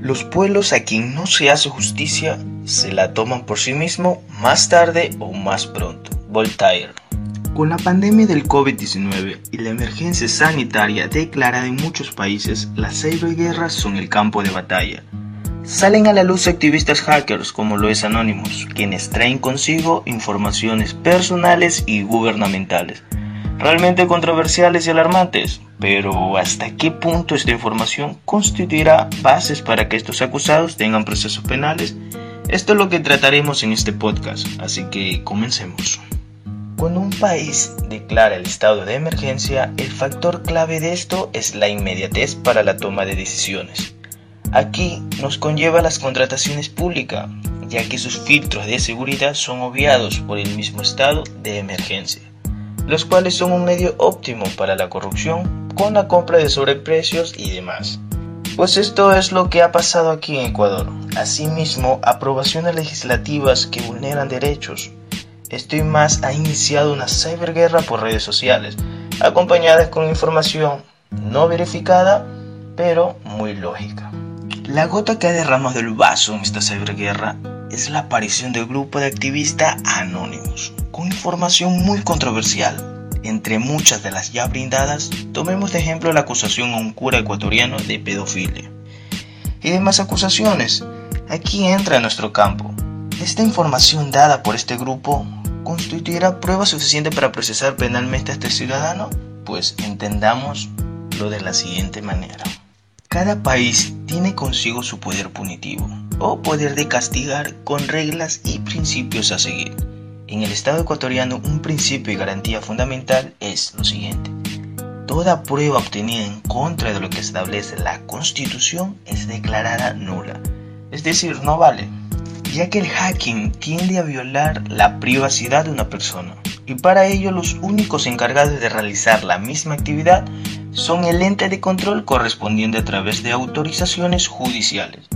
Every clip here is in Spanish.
Los pueblos a quien no se hace justicia se la toman por sí mismo más tarde o más pronto. Voltaire. Con la pandemia del COVID-19 y la emergencia sanitaria declarada en muchos países, las ciberguerras son el campo de batalla. Salen a la luz activistas hackers como lo es Anonymous, quienes traen consigo informaciones personales y gubernamentales, realmente controversiales y alarmantes, pero ¿hasta qué punto esta información constituirá bases para que estos acusados tengan procesos penales? Esto es lo que trataremos en este podcast, así que comencemos. Cuando un país declara el estado de emergencia, el factor clave de esto es la inmediatez para la toma de decisiones. Aquí nos conlleva las contrataciones públicas, ya que sus filtros de seguridad son obviados por el mismo estado de emergencia, los cuales son un medio óptimo para la corrupción con la compra de sobreprecios y demás. Pues esto es lo que ha pasado aquí en Ecuador. Asimismo, aprobaciones legislativas que vulneran derechos, Estoy más ha iniciado una ciberguerra por redes sociales, acompañadas con información no verificada, pero muy lógica. La gota que ha derramado el vaso en esta ciberguerra es la aparición del grupo de activistas anónimos, con información muy controversial. Entre muchas de las ya brindadas, tomemos de ejemplo la acusación a un cura ecuatoriano de pedofilia. Y demás acusaciones. Aquí entra nuestro campo. Esta información dada por este grupo constituirá prueba suficiente para procesar penalmente a este ciudadano? Pues entendamos lo de la siguiente manera. Cada país tiene consigo su poder punitivo o poder de castigar con reglas y principios a seguir. En el Estado ecuatoriano un principio y garantía fundamental es lo siguiente. Toda prueba obtenida en contra de lo que establece la Constitución es declarada nula. Es decir, no vale ya que el hacking tiende a violar la privacidad de una persona y para ello los únicos encargados de realizar la misma actividad son el ente de control correspondiente a través de autorizaciones judiciales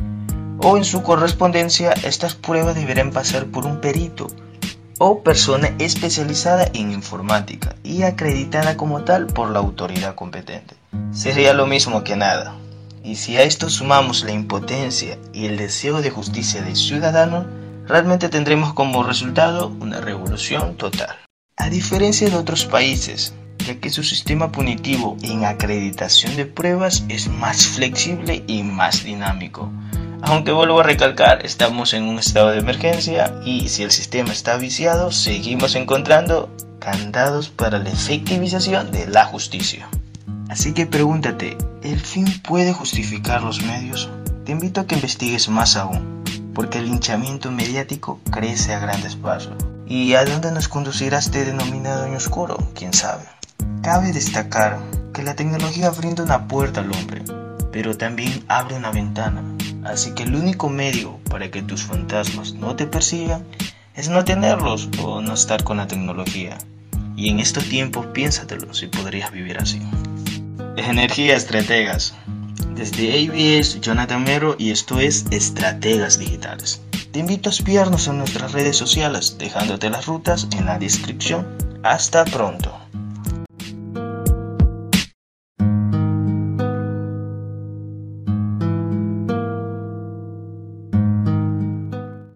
o en su correspondencia estas pruebas deberán pasar por un perito o persona especializada en informática y acreditada como tal por la autoridad competente. Sería lo mismo que nada. Y si a esto sumamos la impotencia y el deseo de justicia del ciudadano, realmente tendremos como resultado una revolución total. A diferencia de otros países, ya que su sistema punitivo en acreditación de pruebas es más flexible y más dinámico. Aunque vuelvo a recalcar, estamos en un estado de emergencia y si el sistema está viciado, seguimos encontrando candados para la efectivización de la justicia. Así que pregúntate, ¿el fin puede justificar los medios? Te invito a que investigues más aún, porque el linchamiento mediático crece a grandes pasos. ¿Y a dónde nos conducirá este denominado año oscuro? ¿Quién sabe? Cabe destacar que la tecnología brinda una puerta al hombre, pero también abre una ventana. Así que el único medio para que tus fantasmas no te persigan es no tenerlos o no estar con la tecnología. Y en estos tiempos piénsatelo si podrías vivir así. Energía Estrategas. Desde ABS, Jonathan Mero y esto es Estrategas Digitales. Te invito a espiarnos en nuestras redes sociales, dejándote las rutas en la descripción. Hasta pronto.